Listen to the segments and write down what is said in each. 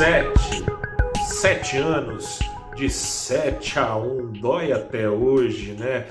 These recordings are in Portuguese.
sete, sete anos de 7 a 1, dói até hoje, né?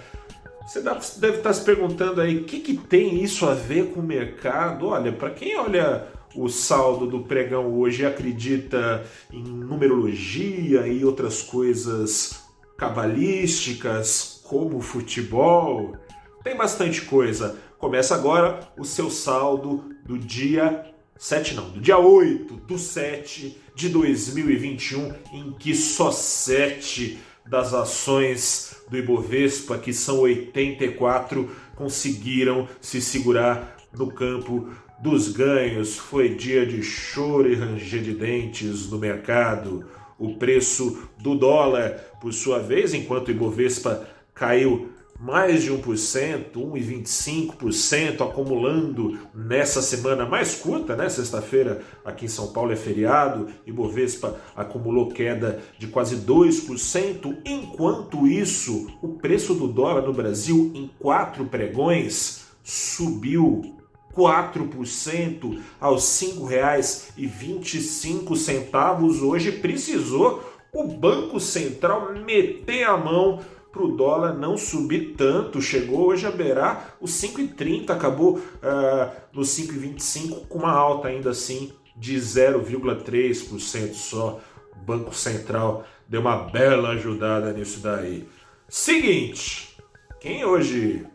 Você deve estar se perguntando aí, o que, que tem isso a ver com o mercado? Olha, para quem olha o saldo do pregão hoje e acredita em numerologia e outras coisas cabalísticas, como futebol, tem bastante coisa. Começa agora o seu saldo do dia 7 não, do dia 8 do 7 de 2021, em que só 7 das ações do Ibovespa, que são 84, conseguiram se segurar no campo dos ganhos. Foi dia de choro e ranger de dentes no mercado. O preço do dólar, por sua vez, enquanto o Ibovespa caiu mais de 1%, 1,25% acumulando nessa semana mais curta, né? Sexta-feira aqui em São Paulo é feriado e Bovespa acumulou queda de quase 2%. Enquanto isso, o preço do dólar no Brasil em quatro pregões subiu 4% aos R$ 5,25. Hoje precisou o Banco Central meter a mão para o dólar não subir tanto. Chegou hoje a beirar os 5,30, acabou uh, no 5,25 com uma alta ainda assim de 0,3% só. O Banco Central deu uma bela ajudada nisso daí. Seguinte, quem hoje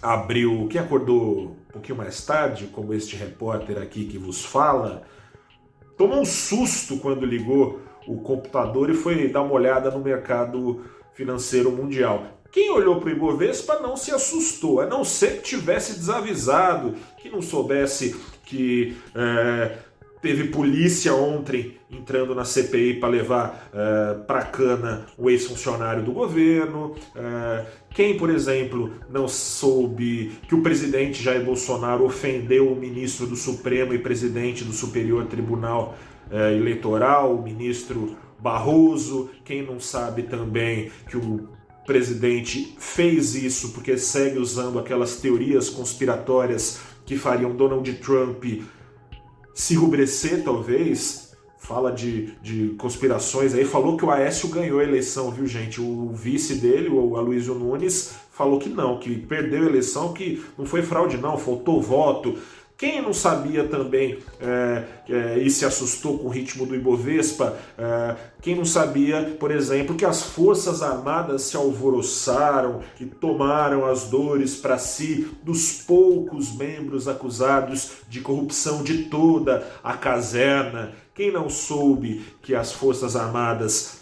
abriu, quem acordou um pouquinho mais tarde, como este repórter aqui que vos fala, tomou um susto quando ligou o computador e foi dar uma olhada no mercado financeiro mundial. Quem olhou para o Ibovespa não se assustou, a não ser que tivesse desavisado, que não soubesse que é, teve polícia ontem entrando na CPI para levar é, para cana o ex-funcionário do governo. É, quem, por exemplo, não soube que o presidente Jair Bolsonaro ofendeu o ministro do Supremo e presidente do Superior Tribunal é, Eleitoral, o ministro Barroso, quem não sabe também que o presidente fez isso porque segue usando aquelas teorias conspiratórias que fariam Donald Trump se rubrecer, talvez. Fala de, de conspirações aí. Falou que o Aécio ganhou a eleição, viu, gente? O vice dele, o Aloysio Nunes, falou que não, que perdeu a eleição, que não foi fraude, não, faltou voto. Quem não sabia também é, é, e se assustou com o ritmo do Ibovespa, é, quem não sabia, por exemplo, que as Forças Armadas se alvoroçaram e tomaram as dores para si dos poucos membros acusados de corrupção de toda a caserna? Quem não soube que as Forças Armadas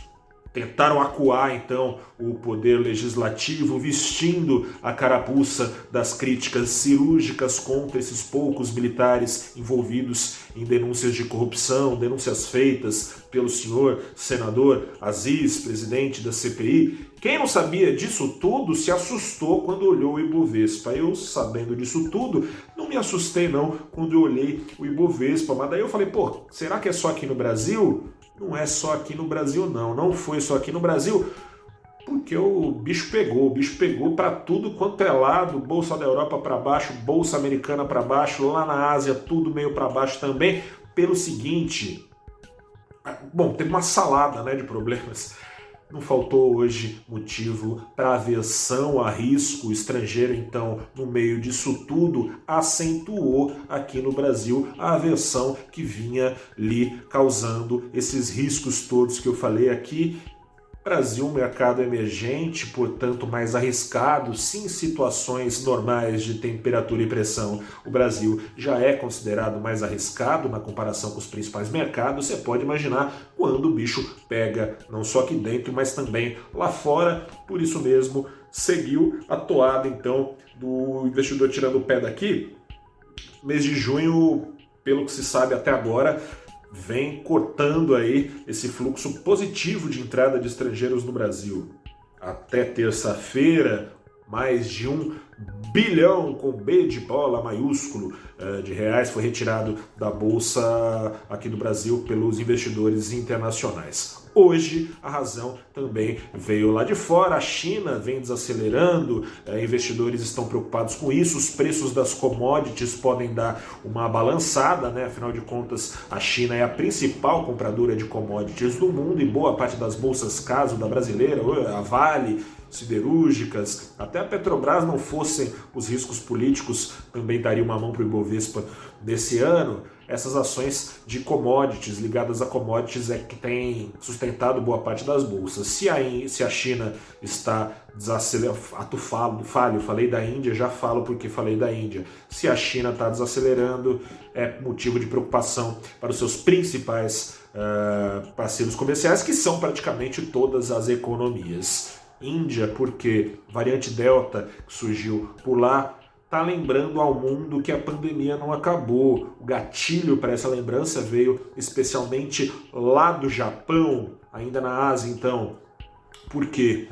tentaram acuar então o poder legislativo, vestindo a carapuça das críticas cirúrgicas contra esses poucos militares envolvidos em denúncias de corrupção, denúncias feitas pelo senhor senador Aziz, presidente da CPI. Quem não sabia disso tudo se assustou quando olhou o Ibovespa. Eu, sabendo disso tudo, não me assustei não quando eu olhei o Ibovespa, mas daí eu falei, pô, será que é só aqui no Brasil? Não é só aqui no Brasil, não. Não foi só aqui no Brasil, porque o bicho pegou. O bicho pegou para tudo quanto é lado. Bolsa da Europa para baixo, bolsa americana para baixo, lá na Ásia tudo meio para baixo também. Pelo seguinte, bom, teve uma salada, né, de problemas. Não faltou hoje motivo para aversão a risco. Estrangeiro, então, no meio disso tudo, acentuou aqui no Brasil a aversão que vinha lhe causando esses riscos todos que eu falei aqui Brasil, mercado emergente, portanto mais arriscado, sim, situações normais de temperatura e pressão. O Brasil já é considerado mais arriscado na comparação com os principais mercados. Você pode imaginar quando o bicho pega, não só aqui dentro, mas também lá fora. Por isso mesmo, seguiu a toada então do investidor tirando o pé daqui. Mês de junho, pelo que se sabe até agora, vem cortando aí esse fluxo positivo de entrada de estrangeiros no Brasil. Até terça-feira, mais de um bilhão com B de bola maiúsculo eh, de reais foi retirado da bolsa aqui do Brasil pelos investidores internacionais. Hoje a razão também veio lá de fora. A China vem desacelerando, eh, investidores estão preocupados com isso. Os preços das commodities podem dar uma balançada, né? Afinal de contas, a China é a principal compradora de commodities do mundo e boa parte das bolsas caso da brasileira, a Vale, siderúrgicas, até a Petrobras não fossem os riscos políticos, também daria uma mão para o Ibovespa nesse ano. Essas ações de commodities, ligadas a commodities, é que tem sustentado boa parte das bolsas. Se a, se a China está desacelerando, ato falo, falho, falei da Índia, já falo porque falei da Índia. Se a China está desacelerando, é motivo de preocupação para os seus principais uh, parceiros comerciais, que são praticamente todas as economias. Índia, porque variante Delta que surgiu por lá está lembrando ao mundo que a pandemia não acabou. O gatilho para essa lembrança veio especialmente lá do Japão, ainda na Ásia, então. Porque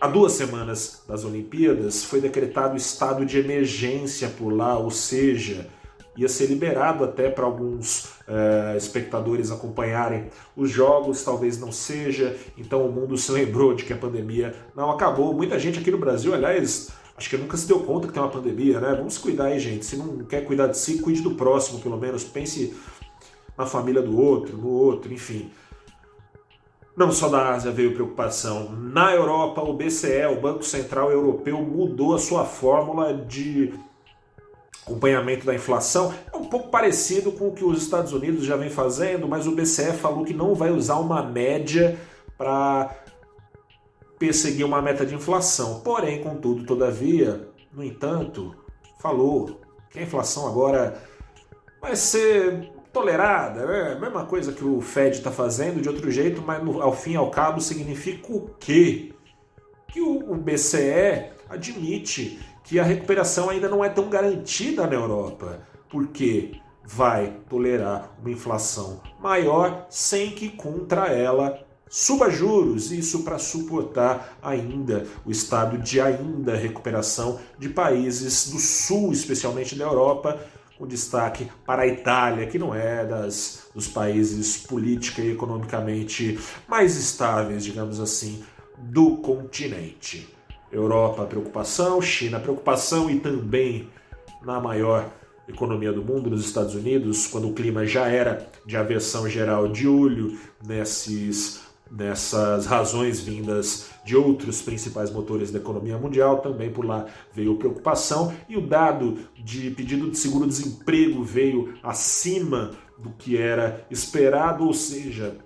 há duas semanas das Olimpíadas foi decretado estado de emergência por lá, ou seja, ia ser liberado até para alguns é, espectadores acompanharem os jogos, talvez não seja. Então o mundo se lembrou de que a pandemia não acabou. Muita gente aqui no Brasil, aliás, acho que nunca se deu conta que tem uma pandemia, né? Vamos cuidar aí, gente. Se não quer cuidar de si, cuide do próximo, pelo menos. Pense na família do outro, no outro, enfim. Não só da Ásia veio preocupação. Na Europa, o BCE, o Banco Central Europeu, mudou a sua fórmula de acompanhamento da inflação é um pouco parecido com o que os Estados Unidos já vem fazendo, mas o BCE falou que não vai usar uma média para perseguir uma meta de inflação. Porém, contudo, todavia, no entanto, falou que a inflação agora vai ser tolerada, é a mesma coisa que o Fed está fazendo de outro jeito, mas no, ao fim e ao cabo significa o quê? Que o, o BCE admite que a recuperação ainda não é tão garantida na Europa, porque vai tolerar uma inflação maior sem que contra ela suba juros, isso para suportar ainda o estado de ainda recuperação de países do sul, especialmente da Europa, com destaque para a Itália, que não é das, dos países política e economicamente mais estáveis, digamos assim, do continente. Europa, preocupação, China, preocupação e também na maior economia do mundo, nos Estados Unidos, quando o clima já era de aversão geral de olho nesses, nessas razões vindas de outros principais motores da economia mundial, também por lá veio preocupação e o dado de pedido de seguro-desemprego veio acima do que era esperado, ou seja,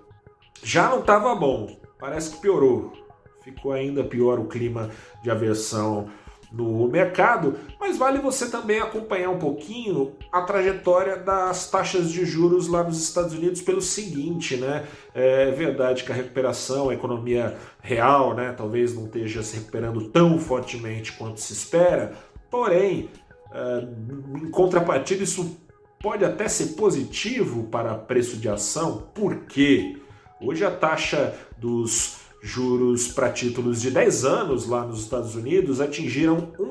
já não estava bom, parece que piorou ficou ainda pior o clima de aversão no mercado, mas vale você também acompanhar um pouquinho a trajetória das taxas de juros lá nos Estados Unidos pelo seguinte, né? É verdade que a recuperação, a economia real, né, talvez não esteja se recuperando tão fortemente quanto se espera, porém, é, em contrapartida, isso pode até ser positivo para preço de ação, porque hoje a taxa dos juros para títulos de 10 anos lá nos Estados Unidos atingiram 1,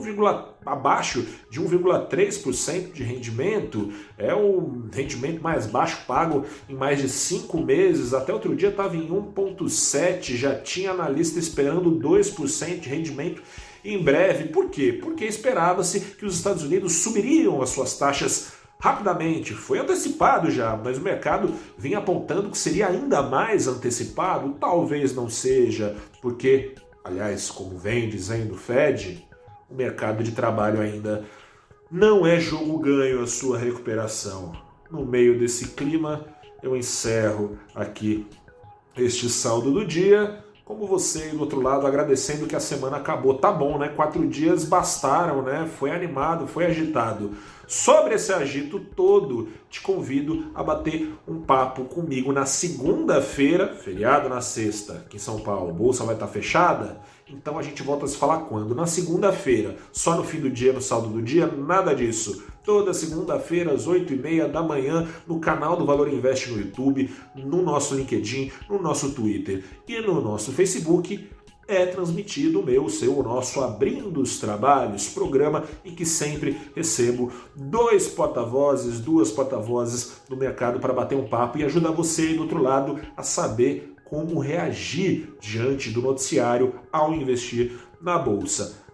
abaixo de 1,3% de rendimento. É o rendimento mais baixo pago em mais de 5 meses. Até outro dia estava em 1,7%, já tinha analista esperando 2% de rendimento em breve. Por quê? Porque esperava-se que os Estados Unidos subiriam as suas taxas rapidamente. Foi antecipado já, mas o mercado vinha apontando que seria ainda mais antecipado. Talvez não seja, porque, aliás, como vem dizendo o Fed, o mercado de trabalho ainda não é jogo ganho a sua recuperação. No meio desse clima, eu encerro aqui este saldo do dia. Como você do outro lado agradecendo que a semana acabou. Tá bom, né? Quatro dias bastaram, né? Foi animado, foi agitado. Sobre esse agito todo, te convido a bater um papo comigo na segunda-feira, feriado na sexta, aqui em São Paulo, bolsa vai estar fechada. Então a gente volta a se falar quando? Na segunda-feira, só no fim do dia, no saldo do dia, nada disso. Toda segunda-feira, às 8h30 da manhã, no canal do Valor Invest no YouTube, no nosso LinkedIn, no nosso Twitter e no nosso Facebook é transmitido o meu, o seu, o nosso Abrindo os Trabalhos, programa em que sempre recebo dois porta-vozes, duas porta-vozes do mercado para bater um papo e ajudar você do outro lado a saber como reagir diante do noticiário ao investir na bolsa.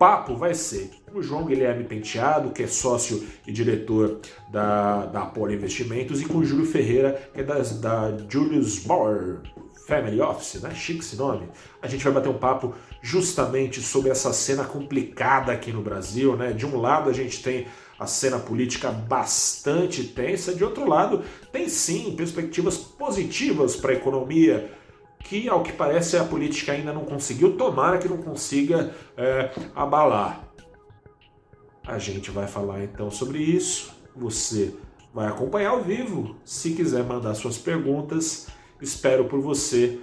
Papo vai ser o João Guilherme Penteado, que é sócio e diretor da, da Apollo Investimentos, e com o Júlio Ferreira, que é das, da Julius Bauer Family Office, né? Chique esse nome. A gente vai bater um papo justamente sobre essa cena complicada aqui no Brasil, né? De um lado a gente tem a cena política bastante tensa, de outro lado tem sim perspectivas positivas para a economia, que ao que parece a política ainda não conseguiu, tomara que não consiga é, abalar. A gente vai falar então sobre isso. Você vai acompanhar ao vivo. Se quiser mandar suas perguntas, espero por você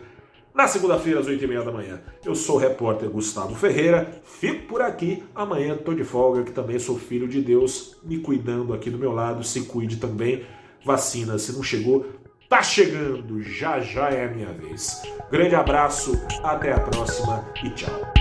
na segunda-feira às 8h30 da manhã. Eu sou o repórter Gustavo Ferreira, fico por aqui. Amanhã estou de folga, que também sou filho de Deus, me cuidando aqui do meu lado. Se cuide também. Vacina, se não chegou, tá chegando. Já já é a minha vez. Grande abraço, até a próxima e tchau.